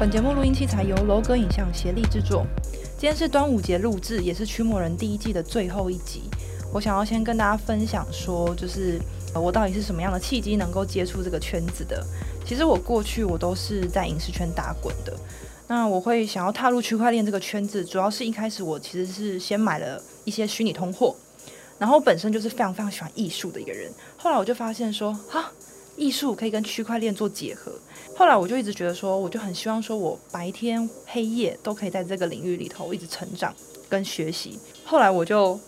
本节目录音器材由楼哥影像协力制作。今天是端午节录制，也是驱魔人第一季的最后一集。我想要先跟大家分享说，就是我到底是什么样的契机能够接触这个圈子的。其实我过去我都是在影视圈打滚的。那我会想要踏入区块链这个圈子，主要是一开始我其实是先买了一些虚拟通货，然后本身就是非常非常喜欢艺术的一个人。后来我就发现说，哈。艺术可以跟区块链做结合，后来我就一直觉得说，我就很希望说，我白天黑夜都可以在这个领域里头一直成长跟学习。后来我就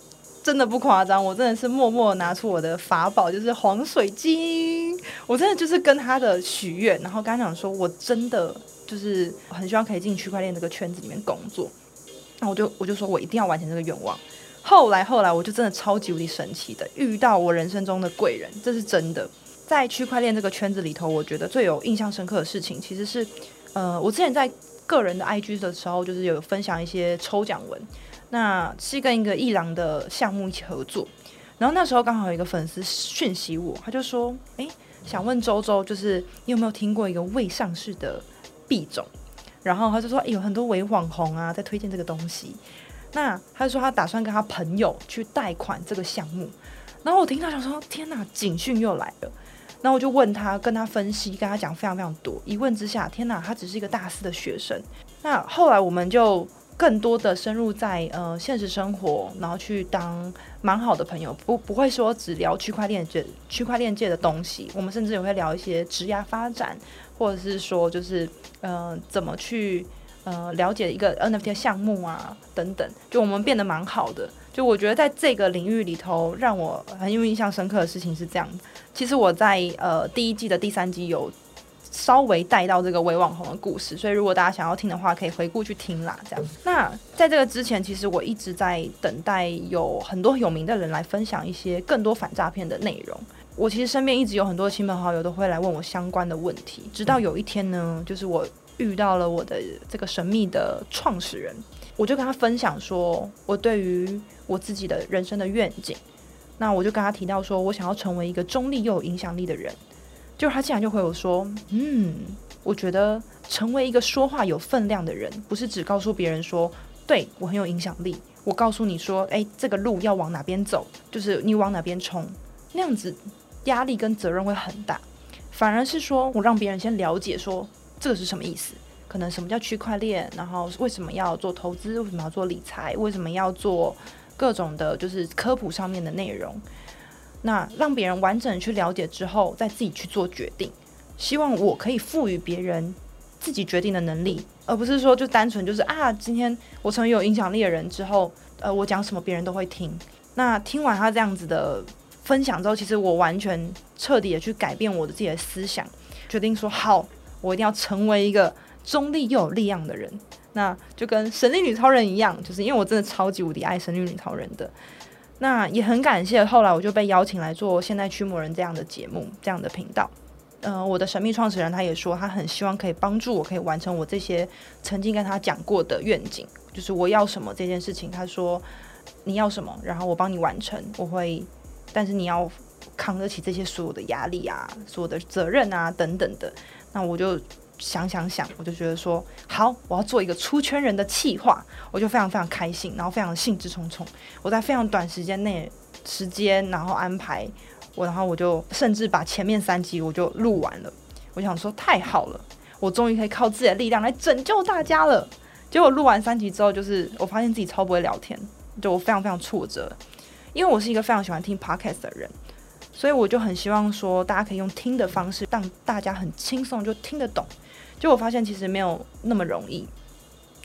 真的不夸张，我真的是默默拿出我的法宝，就是黄水晶，我真的就是跟他的许愿，然后跟他讲说，我真的就是很希望可以进区块链这个圈子里面工作。那我就我就说我一定要完成这个愿望。后来后来我就真的超级无敌神奇的遇到我人生中的贵人，这是真的。在区块链这个圈子里头，我觉得最有印象深刻的事情，其实是，呃，我之前在个人的 IG 的时候，就是有分享一些抽奖文，那是跟一个艺廊的项目一起合作，然后那时候刚好有一个粉丝讯息我，他就说，诶，想问周周，就是你有没有听过一个未上市的币种？然后他就说，有很多伪网红啊在推荐这个东西，那他就说他打算跟他朋友去贷款这个项目，然后我听到想说，天哪，警讯又来了。那我就问他，跟他分析，跟他讲非常非常多。一问之下，天哪，他只是一个大四的学生。那后来我们就更多的深入在呃现实生活，然后去当蛮好的朋友，不不会说只聊区块链界区块链界的东西。我们甚至也会聊一些职业发展，或者是说就是呃怎么去呃了解一个 NFT 的项目啊等等。就我们变得蛮好的。就我觉得在这个领域里头，让我很有印象深刻的事情是这样。其实我在呃第一季的第三集有稍微带到这个伪网红的故事，所以如果大家想要听的话，可以回顾去听啦。这样。那在这个之前，其实我一直在等待有很多有名的人来分享一些更多反诈骗的内容。我其实身边一直有很多亲朋好友都会来问我相关的问题，直到有一天呢，就是我遇到了我的这个神秘的创始人。我就跟他分享说，我对于我自己的人生的愿景，那我就跟他提到说，我想要成为一个中立又有影响力的人。就他竟然就回我说，嗯，我觉得成为一个说话有分量的人，不是只告诉别人说，对我很有影响力，我告诉你说，诶，这个路要往哪边走，就是你往哪边冲，那样子压力跟责任会很大。反而是说我让别人先了解说，这个是什么意思。可能什么叫区块链？然后为什么要做投资？为什么要做理财？为什么要做各种的，就是科普上面的内容？那让别人完整去了解之后，再自己去做决定。希望我可以赋予别人自己决定的能力，而不是说就单纯就是啊，今天我成为有影响力的人之后，呃，我讲什么别人都会听。那听完他这样子的分享之后，其实我完全彻底的去改变我的自己的思想，决定说好，我一定要成为一个。中立又有力量的人，那就跟神力女超人一样，就是因为我真的超级无敌爱神力女超人的。那也很感谢，后来我就被邀请来做现代驱魔人这样的节目，这样的频道。呃，我的神秘创始人他也说，他很希望可以帮助我，可以完成我这些曾经跟他讲过的愿景，就是我要什么这件事情。他说你要什么，然后我帮你完成，我会，但是你要扛得起这些所有的压力啊，所有的责任啊等等的。那我就。想想想，我就觉得说好，我要做一个出圈人的企划，我就非常非常开心，然后非常兴致冲冲。我在非常短时间内时间，然后安排我，然后我就甚至把前面三集我就录完了。我想说太好了，我终于可以靠自己的力量来拯救大家了。结果录完三集之后，就是我发现自己超不会聊天，就我非常非常挫折，因为我是一个非常喜欢听 podcast 的人，所以我就很希望说大家可以用听的方式，让大家很轻松就听得懂。就我发现其实没有那么容易。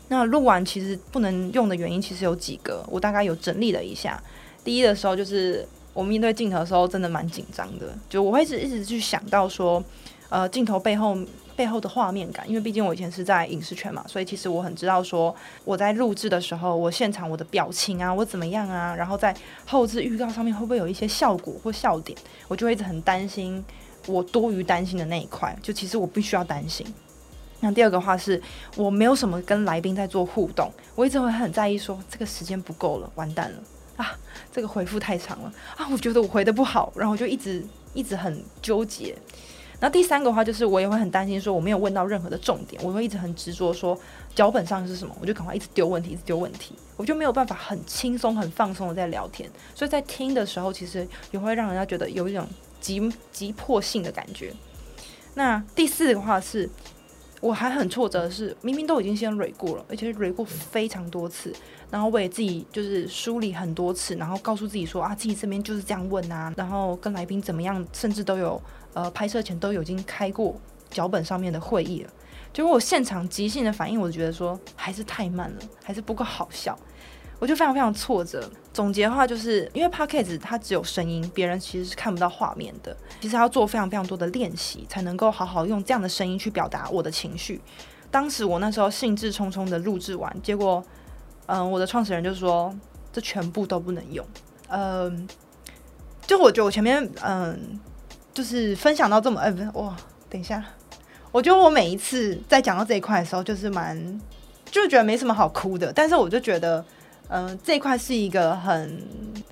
那录完其实不能用的原因其实有几个，我大概有整理了一下。第一的时候就是我面对镜头的时候真的蛮紧张的，就我会一直一直去想到说，呃，镜头背后背后的画面感，因为毕竟我以前是在影视圈嘛，所以其实我很知道说我在录制的时候，我现场我的表情啊，我怎么样啊，然后在后置预告上面会不会有一些效果或笑点，我就会一直很担心我多余担心的那一块，就其实我必须要担心。那第二个话是，我没有什么跟来宾在做互动，我一直会很在意说这个时间不够了，完蛋了啊，这个回复太长了啊，我觉得我回的不好，然后我就一直一直很纠结。然后第三个话就是，我也会很担心，说我没有问到任何的重点，我会一直很执着说脚本上是什么，我就赶快一直丢问题，一直丢问题，我就没有办法很轻松、很放松的在聊天。所以在听的时候，其实也会让人家觉得有一种急急迫性的感觉。那第四个话是，我还很挫折的是，明明都已经先蕊过了，而且蕊过非常多次，然后我也自己就是梳理很多次，然后告诉自己说啊，自己这边就是这样问啊，然后跟来宾怎么样，甚至都有呃拍摄前都已经开过脚本上面的会议了，结果我现场即兴的反应，我就觉得说还是太慢了，还是不够好笑。我就非常非常挫折。总结的话，就是因为 Podcast 它只有声音，别人其实是看不到画面的。其实要做非常非常多的练习，才能够好好用这样的声音去表达我的情绪。当时我那时候兴致冲冲的录制完，结果，嗯、我的创始人就说这全部都不能用。嗯、就我觉得我前面，嗯、就是分享到这么，哎，不是，哇，等一下，我觉得我每一次在讲到这一块的时候，就是蛮，就觉得没什么好哭的，但是我就觉得。嗯、这一块是一个很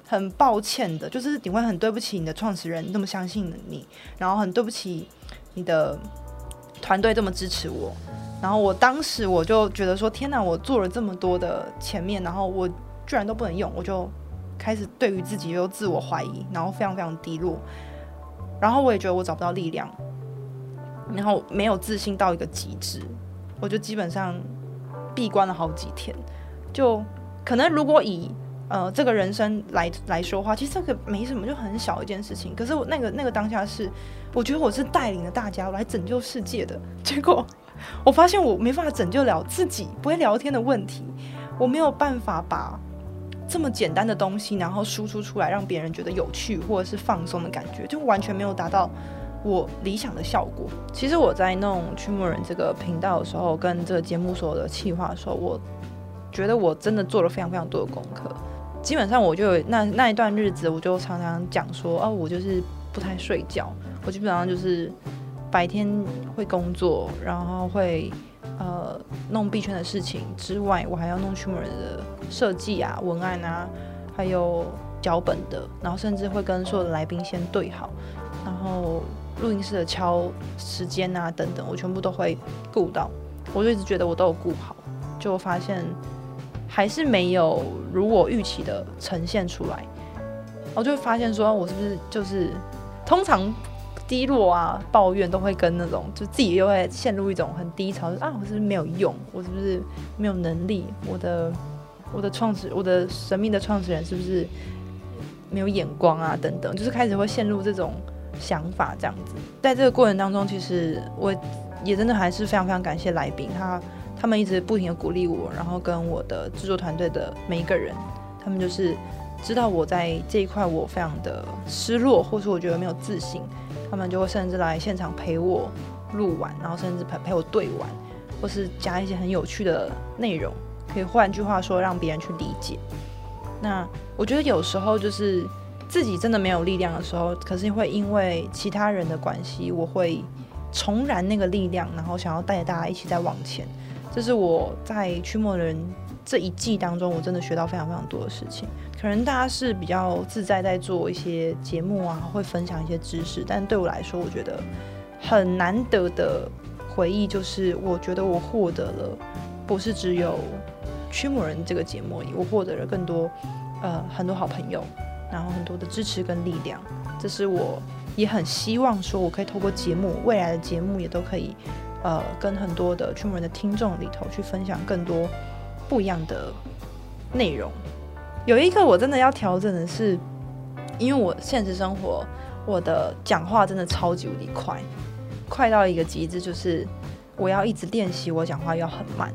很抱歉的，就是你会很对不起你的创始人那么相信你，然后很对不起你的团队这么支持我，然后我当时我就觉得说，天哪，我做了这么多的前面，然后我居然都不能用，我就开始对于自己又自我怀疑，然后非常非常低落，然后我也觉得我找不到力量，然后没有自信到一个极致，我就基本上闭关了好几天，就。可能如果以呃这个人生来来说话，其实这个没什么，就很小一件事情。可是我那个那个当下是，我觉得我是带领了大家来拯救世界的。结果我发现我没办法拯救了自己，不会聊天的问题，我没有办法把这么简单的东西，然后输出出来，让别人觉得有趣或者是放松的感觉，就完全没有达到我理想的效果。其实我在弄区魔人这个频道的时候，跟这个节目所有的企划的时候，我。觉得我真的做了非常非常多的功课，基本上我就那那一段日子，我就常常讲说，哦，我就是不太睡觉，我基本上就是白天会工作，然后会呃弄币圈的事情之外，我还要弄区魔人的设计啊、文案啊，还有脚本的，然后甚至会跟所有的来宾先对好，然后录音室的敲时间啊等等，我全部都会顾到，我就一直觉得我都有顾好，就发现。还是没有如我预期的呈现出来，我就发现说，我是不是就是通常低落啊、抱怨都会跟那种，就自己又会陷入一种很低潮，啊，我是不是没有用？我是不是没有能力？我的我的创始，我的神秘的创始人是不是没有眼光啊？等等，就是开始会陷入这种想法，这样子。在这个过程当中，其实我也真的还是非常非常感谢来宾他。他们一直不停的鼓励我，然后跟我的制作团队的每一个人，他们就是知道我在这一块我非常的失落，或是我觉得没有自信，他们就会甚至来现场陪我录完，然后甚至陪陪我对完，或是加一些很有趣的内容，可以换句话说让别人去理解。那我觉得有时候就是自己真的没有力量的时候，可是会因为其他人的关系，我会重燃那个力量，然后想要带着大家一起再往前。这是我在驱魔人这一季当中，我真的学到非常非常多的事情。可能大家是比较自在在做一些节目啊，会分享一些知识，但对我来说，我觉得很难得的回忆就是，我觉得我获得了不是只有驱魔人这个节目而已，我获得了更多呃很多好朋友，然后很多的支持跟力量。这是我也很希望说，我可以透过节目，未来的节目也都可以。呃，跟很多的驱魔人的听众里头去分享更多不一样的内容。有一个我真的要调整的是，因为我现实生活我的讲话真的超级无敌快，快到一个极致，就是我要一直练习我讲话要很慢。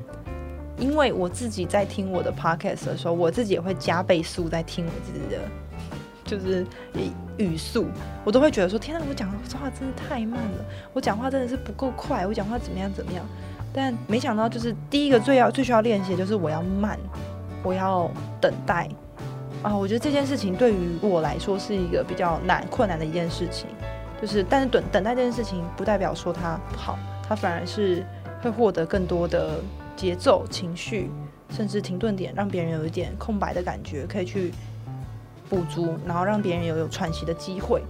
因为我自己在听我的 podcast 的时候，我自己也会加倍速在听我自己的。就是语速，我都会觉得说：天哪，我讲的话真的太慢了，我讲话真的是不够快，我讲话怎么样怎么样？但没想到，就是第一个最要最需要练习的就是我要慢，我要等待啊！我觉得这件事情对于我来说是一个比较难困难的一件事情。就是，但是等等待这件事情不代表说它不好，它反而是会获得更多的节奏、情绪，甚至停顿点，让别人有一点空白的感觉，可以去。补足，然后让别人有有喘息的机会。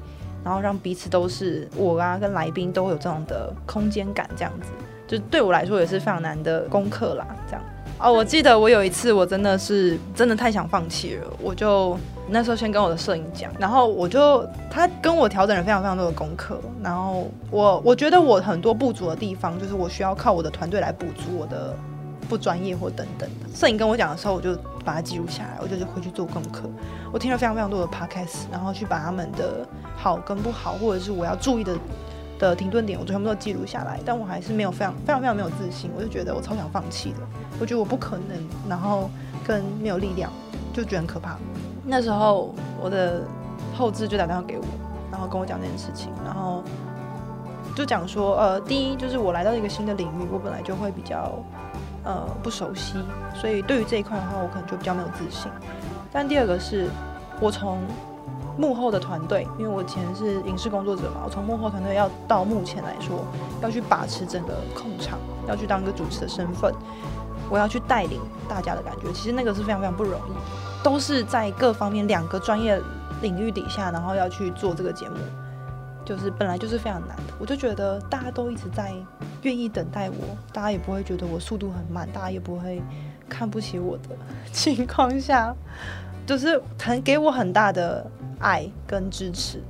然后让彼此都是我啊跟来宾都有这种的空间感，这样子，就对我来说也是非常难的功课啦。这样哦，我记得我有一次我真的是真的太想放弃了，我就那时候先跟我的摄影讲，然后我就他跟我调整了非常非常多的功课，然后我我觉得我很多不足的地方，就是我需要靠我的团队来补足我的不专业或等等。摄影跟我讲的时候，我就把它记录下来，我就回去做功课。我听了非常非常多的 podcast，然后去把他们的好跟不好，或者是我要注意的的停顿点，我全部都记录下来。但我还是没有非常非常非常没有自信，我就觉得我超想放弃的。我觉得我不可能，然后跟没有力量，就觉得很可怕。那时候我的后置就打电话给我，然后跟我讲这件事情，然后就讲说，呃，第一就是我来到一个新的领域，我本来就会比较呃不熟悉，所以对于这一块的话，我可能就比较没有自信。但第二个是，我从幕后的团队，因为我以前是影视工作者嘛，我从幕后团队要到目前来说，要去把持整个控场，要去当一个主持的身份，我要去带领大家的感觉，其实那个是非常非常不容易，都是在各方面两个专业领域底下，然后要去做这个节目，就是本来就是非常难的。我就觉得大家都一直在愿意等待我，大家也不会觉得我速度很慢，大家也不会。看不起我的 情况下，就是很给我很大的爱跟支持。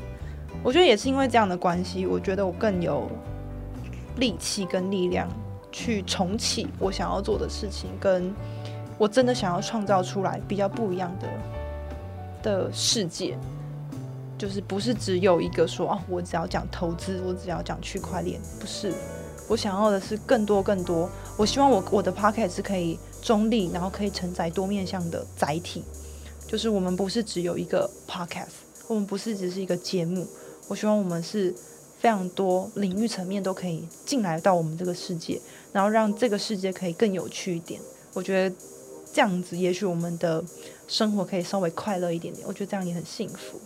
我觉得也是因为这样的关系，我觉得我更有力气跟力量去重启我想要做的事情，跟我真的想要创造出来比较不一样的的世界。就是不是只有一个说哦，我只要讲投资，我只要讲区块链，不是。我想要的是更多更多。我希望我我的 podcast 是可以。中立，然后可以承载多面向的载体，就是我们不是只有一个 podcast，我们不是只是一个节目。我希望我们是非常多领域层面都可以进来到我们这个世界，然后让这个世界可以更有趣一点。我觉得这样子，也许我们的生活可以稍微快乐一点点。我觉得这样也很幸福。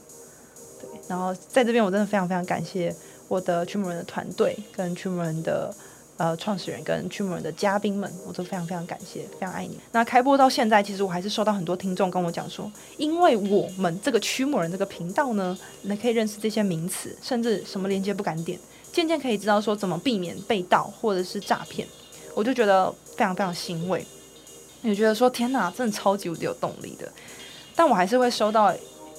对，然后在这边，我真的非常非常感谢我的区魔人的团队跟区魔人的。呃，创始人跟驱魔人的嘉宾们，我都非常非常感谢，非常爱你。那开播到现在，其实我还是收到很多听众跟我讲说，因为我们这个驱魔人这个频道呢，你可以认识这些名词，甚至什么连接不敢点，渐渐可以知道说怎么避免被盗或者是诈骗。我就觉得非常非常欣慰，也觉得说天哪，真的超级无敌有动力的。但我还是会收到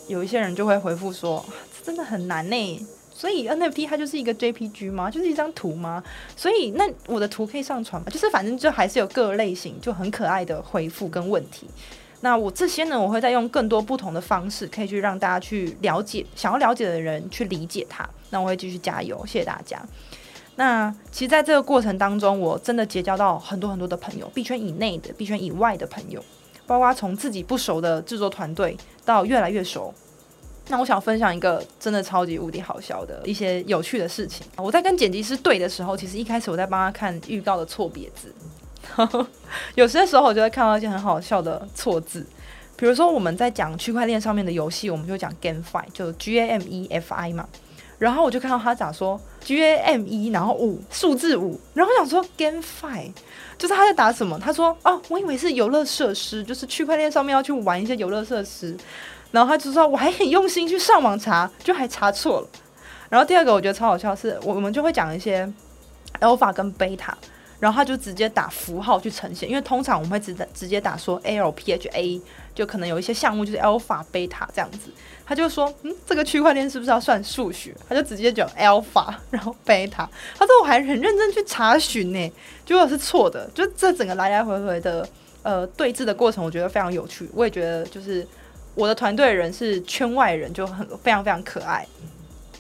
有一些人就会回复说，真的很难呢。所以 NFT 它就是一个 JPG 吗？就是一张图吗？所以那我的图可以上传吗？就是反正就还是有各类型就很可爱的回复跟问题。那我这些呢，我会再用更多不同的方式，可以去让大家去了解，想要了解的人去理解它。那我会继续加油，谢谢大家。那其实在这个过程当中，我真的结交到很多很多的朋友，币圈以内的、币圈以外的朋友，包括从自己不熟的制作团队到越来越熟。那我想分享一个真的超级无敌好笑的一些有趣的事情。我在跟剪辑师对的时候，其实一开始我在帮他看预告的错别字，有些时候我就会看到一些很好笑的错字，比如说我们在讲区块链上面的游戏，我们就讲 GameFi，就 G A M E F I 嘛。然后我就看到他咋说 G A M E，然后五数字五，然后我想说 GameFi，就是他在打什么？他说哦，我以为是游乐设施，就是区块链上面要去玩一些游乐设施。然后他就说，我还很用心去上网查，就还查错了。然后第二个我觉得超好笑是，我们就会讲一些 alpha 跟 beta，然后他就直接打符号去呈现，因为通常我们会直直接打说 l p h a，就可能有一些项目就是 alpha beta 这样子。他就说，嗯，这个区块链是不是要算数学？他就直接讲 alpha，然后 beta。他说我还很认真去查询呢，结果是错的。就这整个来来回回的呃对峙的过程，我觉得非常有趣。我也觉得就是。我的团队人是圈外人，就很非常非常可爱。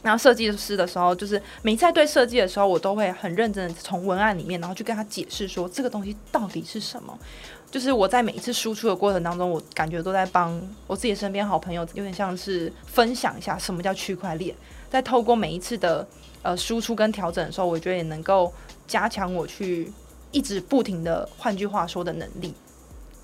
然后设计师的时候，就是每次在对设计的时候，我都会很认真的从文案里面，然后去跟他解释说这个东西到底是什么。就是我在每一次输出的过程当中，我感觉都在帮我自己身边好朋友，有点像是分享一下什么叫区块链。在透过每一次的呃输出跟调整的时候，我觉得也能够加强我去一直不停的换句话说的能力。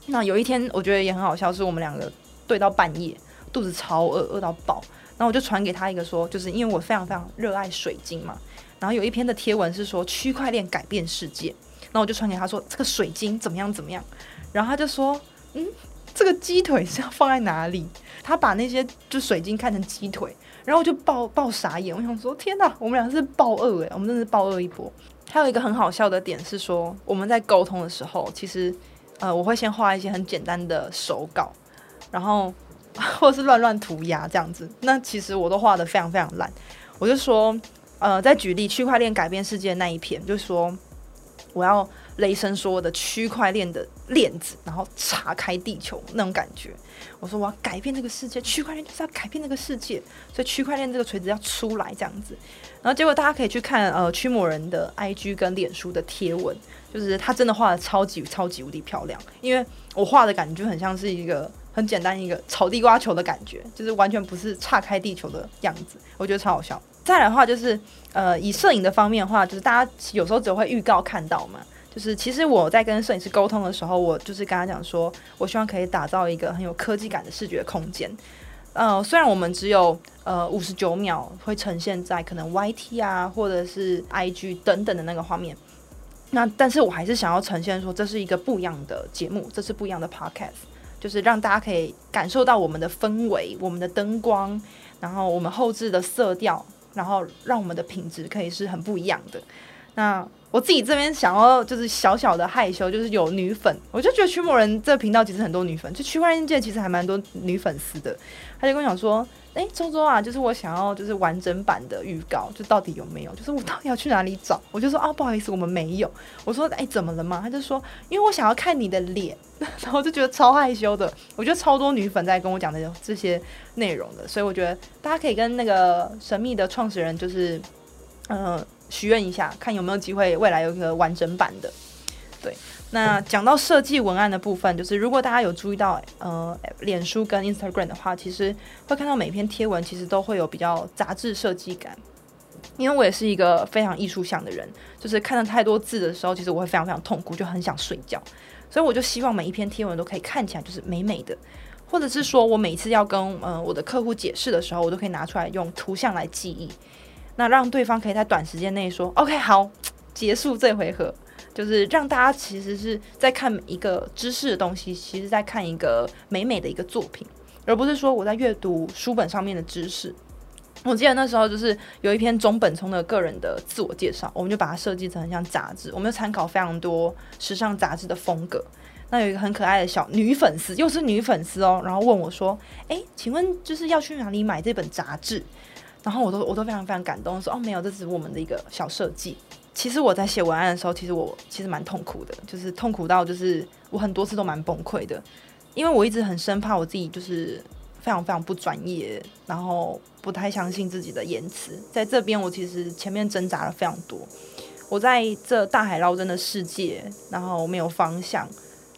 那有一天，我觉得也很好笑，是我们两个。睡到半夜，肚子超饿，饿到爆。然后我就传给他一个说，就是因为我非常非常热爱水晶嘛。然后有一篇的贴文是说区块链改变世界。然后我就传给他说这个水晶怎么样怎么样。然后他就说，嗯，这个鸡腿是要放在哪里？他把那些就水晶看成鸡腿，然后我就爆爆傻眼，我想说天哪，我们俩是爆饿诶，我们真的是爆饿一波。还有一个很好笑的点是说，我们在沟通的时候，其实呃我会先画一些很简单的手稿，然后 或是乱乱涂鸦这样子，那其实我都画的非常非常烂。我就说呃在举例区块链改变世界的那一篇，就说我要。雷声说我的区块链的链子，然后岔开地球那种感觉。我说我要改变这个世界，区块链就是要改变这个世界，所以区块链这个锤子要出来这样子。然后结果大家可以去看呃驱魔人的 IG 跟脸书的贴文，就是他真的画的超级超级无敌漂亮。因为我画的感觉就很像是一个很简单一个炒地瓜球的感觉，就是完全不是岔开地球的样子，我觉得超好笑。再来的话就是呃以摄影的方面的话，就是大家有时候只会预告看到嘛。就是其实我在跟摄影师沟通的时候，我就是跟他讲说，我希望可以打造一个很有科技感的视觉空间。呃，虽然我们只有呃五十九秒会呈现在可能 YT 啊或者是 IG 等等的那个画面，那但是我还是想要呈现说，这是一个不一样的节目，这是不一样的 Podcast，就是让大家可以感受到我们的氛围、我们的灯光，然后我们后置的色调，然后让我们的品质可以是很不一样的。那我自己这边想要就是小小的害羞，就是有女粉，我就觉得区魔人这个频道其实很多女粉，就区块链界其实还蛮多女粉丝的。他就跟我讲说：“哎、周周啊，就是我想要就是完整版的预告，就到底有没有？就是我到底要去哪里找？”我就说：“啊，不好意思，我们没有。”我说：“哎、怎么了嘛？”他就说：“因为我想要看你的脸。”然后就觉得超害羞的。我觉得超多女粉在跟我讲的这些内容的，所以我觉得大家可以跟那个神秘的创始人就是，嗯、许愿一下，看有没有机会未来有一个完整版的。对，那讲到设计文案的部分，就是如果大家有注意到，呃，脸书跟 Instagram 的话，其实会看到每篇贴文其实都会有比较杂志设计感。因为我也是一个非常艺术向的人，就是看到太多字的时候，其实我会非常非常痛苦，就很想睡觉。所以我就希望每一篇贴文都可以看起来就是美美的，或者是说我每次要跟呃我的客户解释的时候，我都可以拿出来用图像来记忆。那让对方可以在短时间内说 “OK，好，结束这回合”，就是让大家其实是在看一个知识的东西，其实在看一个美美的一个作品，而不是说我在阅读书本上面的知识。我记得那时候就是有一篇中本聪的个人的自我介绍，我们就把它设计成很像杂志，我们就参考非常多时尚杂志的风格。那有一个很可爱的小女粉丝，又是女粉丝哦，然后问我说：“诶，请问就是要去哪里买这本杂志？”然后我都我都非常非常感动，说哦，没有，这只是我们的一个小设计。其实我在写文案的时候，其实我其实蛮痛苦的，就是痛苦到就是我很多次都蛮崩溃的，因为我一直很生怕我自己就是非常非常不专业，然后不太相信自己的言辞。在这边我其实前面挣扎了非常多，我在这大海捞针的世界，然后没有方向，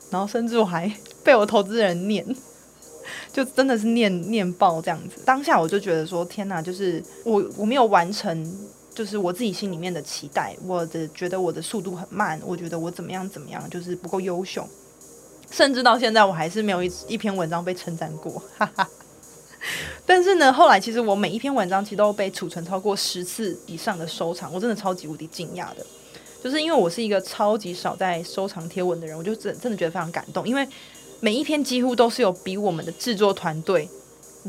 然后甚至我还被我投资人念。就真的是念念爆这样子，当下我就觉得说天哪，就是我我没有完成，就是我自己心里面的期待，我的觉得我的速度很慢，我觉得我怎么样怎么样，就是不够优秀，甚至到现在我还是没有一一篇文章被称赞过，哈哈。但是呢，后来其实我每一篇文章其实都被储存超过十次以上的收藏，我真的超级无敌惊讶的，就是因为我是一个超级少在收藏贴文的人，我就真真的觉得非常感动，因为。每一篇几乎都是有比我们的制作团队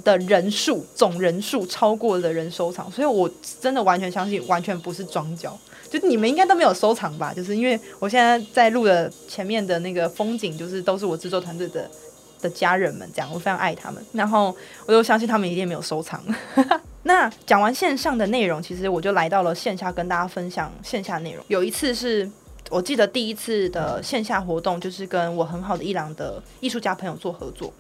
的人数总人数超过的人收藏，所以我真的完全相信，完全不是装脚。就你们应该都没有收藏吧？就是因为我现在在录的前面的那个风景，就是都是我制作团队的的家人们，这样我非常爱他们。然后我就相信他们一定没有收藏。那讲完线上的内容，其实我就来到了线下跟大家分享线下内容。有一次是。我记得第一次的线下活动，就是跟我很好的伊朗的艺术家朋友做合作，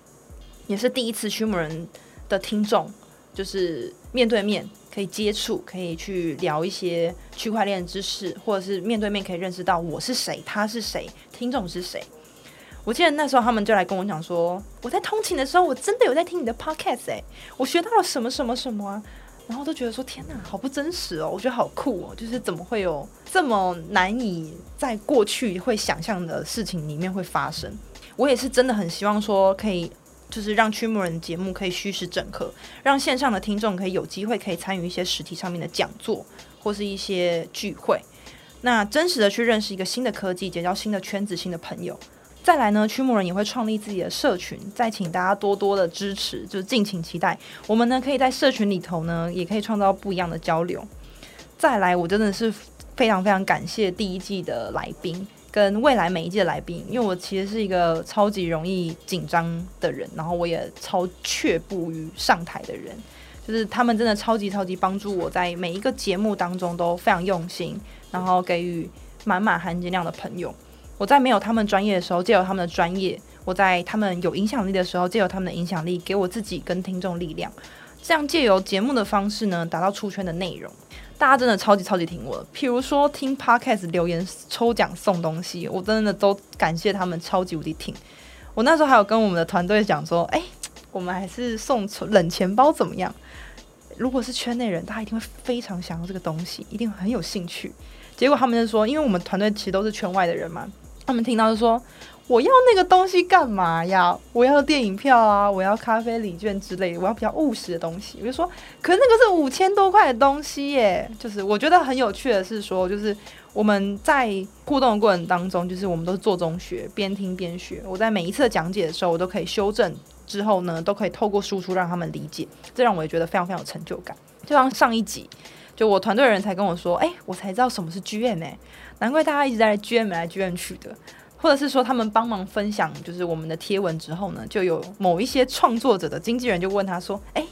也是第一次驱魔人的听众，就是面对面可以接触，可以去聊一些区块链知识，或者是面对面可以认识到我是谁，他是谁，听众是谁。我记得那时候他们就来跟我讲说，我在通勤的时候，我真的有在听你的 podcast 欸，我学到了什么什么什么啊。然后都觉得说天哪，好不真实哦！我觉得好酷哦，就是怎么会有这么难以在过去会想象的事情里面会发生？我也是真的很希望说，可以就是让区魔人节目可以虚实整合，让线上的听众可以有机会可以参与一些实体上面的讲座或是一些聚会，那真实的去认识一个新的科技，结交新的圈子、新的朋友。再来呢，驱魔人也会创立自己的社群，再请大家多多的支持，就是敬请期待。我们呢，可以在社群里头呢，也可以创造不一样的交流。再来，我真的是非常非常感谢第一季的来宾，跟未来每一季的来宾，因为我其实是一个超级容易紧张的人，然后我也超却步于上台的人，就是他们真的超级超级帮助我在每一个节目当中都非常用心，然后给予满满含金量的朋友。我在没有他们专业的时候，借由他们的专业；我在他们有影响力的时候，借由他们的影响力，给我自己跟听众力量。这样借由节目的方式呢，达到出圈的内容。大家真的超级超级听我的，譬如说听 Podcast 留言抽奖送东西，我真的都感谢他们超级无敌听。我那时候还有跟我们的团队讲说，哎、我们还是送冷钱包怎么样？如果是圈内人，大家一定会非常想要这个东西，一定很有兴趣。结果他们就说，因为我们团队其实都是圈外的人嘛。他们听到就说：“我要那个东西干嘛呀？我要电影票啊，我要咖啡礼券之类的，我要比较务实的东西。”我就说：“可是那个是五千多块的东西耶。”就是我觉得很有趣的是说，就是我们在互动的过程当中，就是我们都是做中学，边听边学。我在每一次讲解的时候，我都可以修正，之后呢，都可以透过输出让他们理解，这让我也觉得非常非常有成就感。就像上一集，就我团队的人才跟我说：“哎，我才知道什么是 GM 哎。”难怪大家一直在 GM 来 GM 去的，或者是说他们帮忙分享就是我们的贴文之后呢，就有某一些创作者的经纪人就问他说：“哎，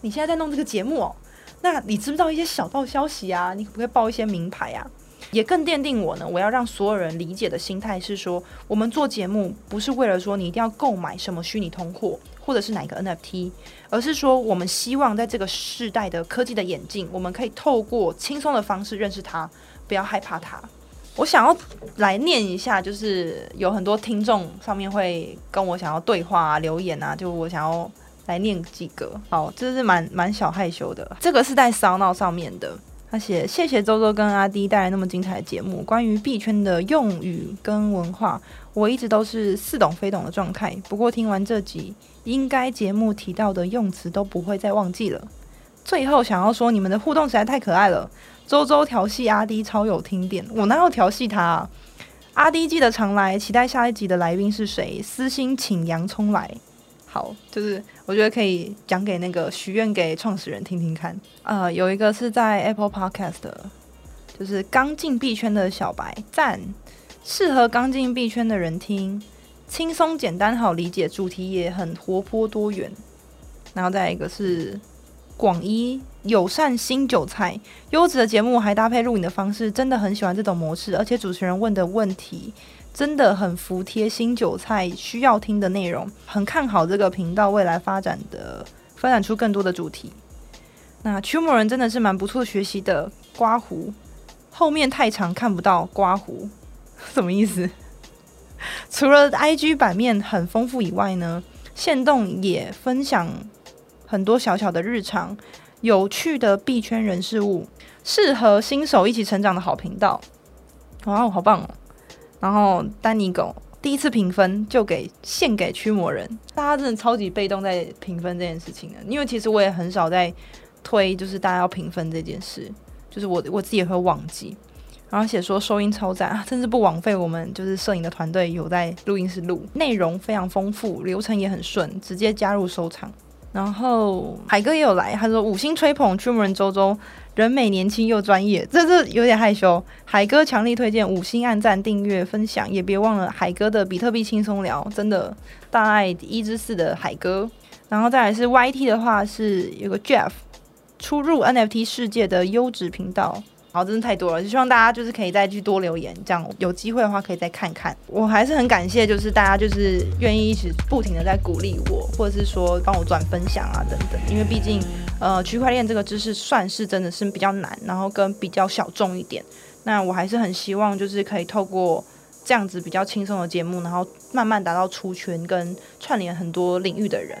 你现在在弄这个节目哦，那你知不知道一些小道消息啊？你可不可以报一些名牌啊？”也更奠定我呢，我要让所有人理解的心态是说，我们做节目不是为了说你一定要购买什么虚拟通货或者是哪个 NFT，而是说我们希望在这个世代的科技的演进，我们可以透过轻松的方式认识它，不要害怕它。我想要来念一下，就是有很多听众上面会跟我想要对话、留言啊，就我想要来念几个。好，这是蛮蛮小害羞的。这个是在烧脑上面的，他写：谢谢周周跟阿迪带来那么精彩的节目，关于币圈的用语跟文化，我一直都是似懂非懂的状态。不过听完这集，应该节目提到的用词都不会再忘记了。最后想要说，你们的互动实在太可爱了。周周调戏阿迪超有听点，我哪有调戏他啊？阿迪记得常来，期待下一集的来宾是谁？私心请洋葱来。好，就是我觉得可以讲给那个许愿给创始人听听看。呃，有一个是在 Apple Podcast，就是刚进币圈的小白赞，适合刚进币圈的人听，轻松简单好理解，主题也很活泼多元。然后再一个是。广一友善新韭菜，优质的节目还搭配录影的方式，真的很喜欢这种模式。而且主持人问的问题真的很服贴新韭菜需要听的内容，很看好这个频道未来发展的，发展出更多的主题。那驱魔人真的是蛮不错学习的。刮胡后面太长看不到刮胡 什么意思？除了 IG 版面很丰富以外呢，线动也分享。很多小小的日常，有趣的币圈人事物，适合新手一起成长的好频道。哇哦，好棒哦！然后丹尼狗第一次评分就给献给驱魔人，大家真的超级被动在评分这件事情的，因为其实我也很少在推，就是大家要评分这件事，就是我我自己也会忘记。然后写说收音超赞啊，甚至不枉费我们就是摄影的团队有在录音室录，内容非常丰富，流程也很顺，直接加入收藏。然后海哥也有来，他说五星吹捧出门周周，人美年轻又专业，这这有点害羞。海哥强力推荐五星按赞订阅分享，也别忘了海哥的比特币轻松聊，真的大爱一之四的海哥。然后再来是 YT 的话是有个 Jeff，初入 NFT 世界的优质频道。好，真的太多了，就希望大家就是可以再去多留言，这样有机会的话可以再看看。我还是很感谢，就是大家就是愿意一直不停的在鼓励我，或者是说帮我转分享啊等等。因为毕竟，呃，区块链这个知识算是真的是比较难，然后跟比较小众一点。那我还是很希望就是可以透过这样子比较轻松的节目，然后慢慢达到出圈跟串联很多领域的人。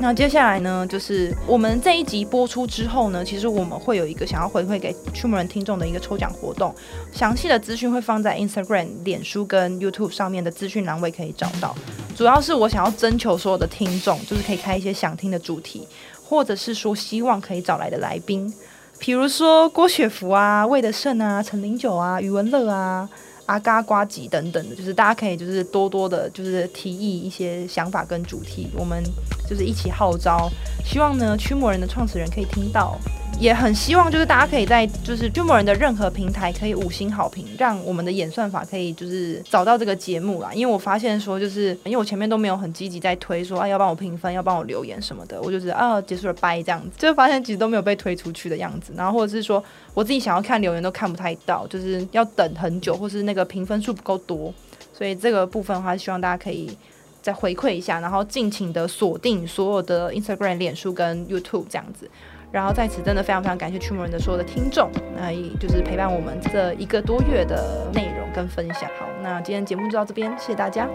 那接下来呢，就是我们这一集播出之后呢，其实我们会有一个想要回馈给驱魔人听众的一个抽奖活动，详细的资讯会放在 Instagram、脸书跟 YouTube 上面的资讯栏位可以找到。主要是我想要征求所有的听众，就是可以开一些想听的主题，或者是说希望可以找来的来宾，比如说郭雪芙啊、魏德胜啊、陈零九啊、余文乐啊。阿嘎瓜吉等等的，就是大家可以就是多多的，就是提议一些想法跟主题，我们就是一起号召，希望呢驱魔人的创始人可以听到。也很希望，就是大家可以在就是驱魔人的任何平台可以五星好评，让我们的演算法可以就是找到这个节目啦。因为我发现说，就是因为我前面都没有很积极在推说啊要帮我评分，要帮我留言什么的，我就是啊结束了 拜这样子，就发现其实都没有被推出去的样子。然后或者是说我自己想要看留言都看不太到，就是要等很久，或是那个评分数不够多。所以这个部分的话，希望大家可以再回馈一下，然后尽情的锁定所有的 Instagram、脸书跟 YouTube 这样子。然后在此真的非常非常感谢驱魔人的所有的听众，那也就是陪伴我们这一个多月的内容跟分享。好，那今天节目就到这边，谢谢大家。